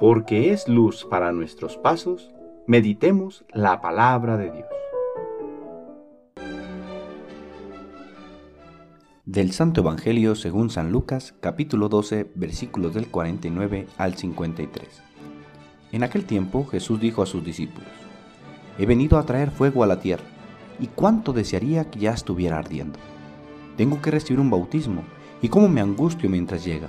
porque es luz para nuestros pasos, meditemos la palabra de Dios. Del Santo Evangelio según San Lucas, capítulo 12, versículos del 49 al 53. En aquel tiempo Jesús dijo a sus discípulos, He venido a traer fuego a la tierra, y cuánto desearía que ya estuviera ardiendo. Tengo que recibir un bautismo, y cómo me angustio mientras llega.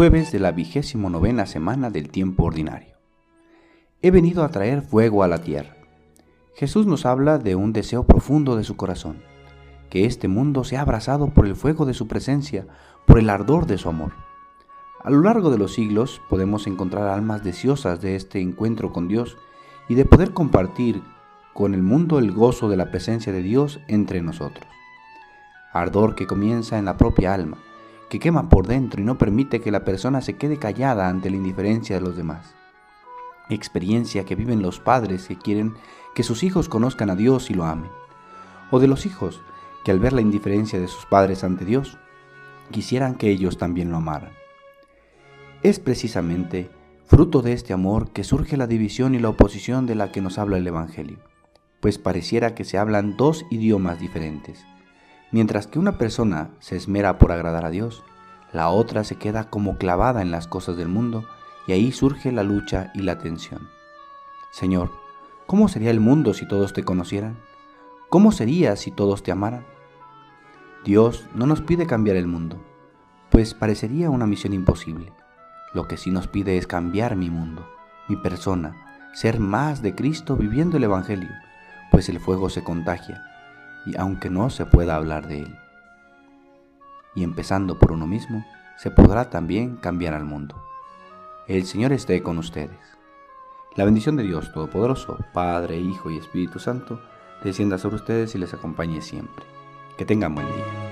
Jueves de la vigésimo novena semana del tiempo ordinario. He venido a traer fuego a la tierra. Jesús nos habla de un deseo profundo de su corazón, que este mundo sea abrazado por el fuego de su presencia, por el ardor de su amor. A lo largo de los siglos podemos encontrar almas deseosas de este encuentro con Dios y de poder compartir con el mundo el gozo de la presencia de Dios entre nosotros. Ardor que comienza en la propia alma, que quema por dentro y no permite que la persona se quede callada ante la indiferencia de los demás. Experiencia que viven los padres que quieren que sus hijos conozcan a Dios y lo amen. O de los hijos que al ver la indiferencia de sus padres ante Dios, quisieran que ellos también lo amaran. Es precisamente fruto de este amor que surge la división y la oposición de la que nos habla el Evangelio, pues pareciera que se hablan dos idiomas diferentes Mientras que una persona se esmera por agradar a Dios, la otra se queda como clavada en las cosas del mundo y ahí surge la lucha y la tensión. Señor, ¿cómo sería el mundo si todos te conocieran? ¿Cómo sería si todos te amaran? Dios no nos pide cambiar el mundo, pues parecería una misión imposible. Lo que sí nos pide es cambiar mi mundo, mi persona, ser más de Cristo viviendo el Evangelio, pues el fuego se contagia y aunque no se pueda hablar de él. Y empezando por uno mismo, se podrá también cambiar al mundo. El Señor esté con ustedes. La bendición de Dios Todopoderoso, Padre, Hijo y Espíritu Santo, descienda sobre ustedes y les acompañe siempre. Que tengan buen día.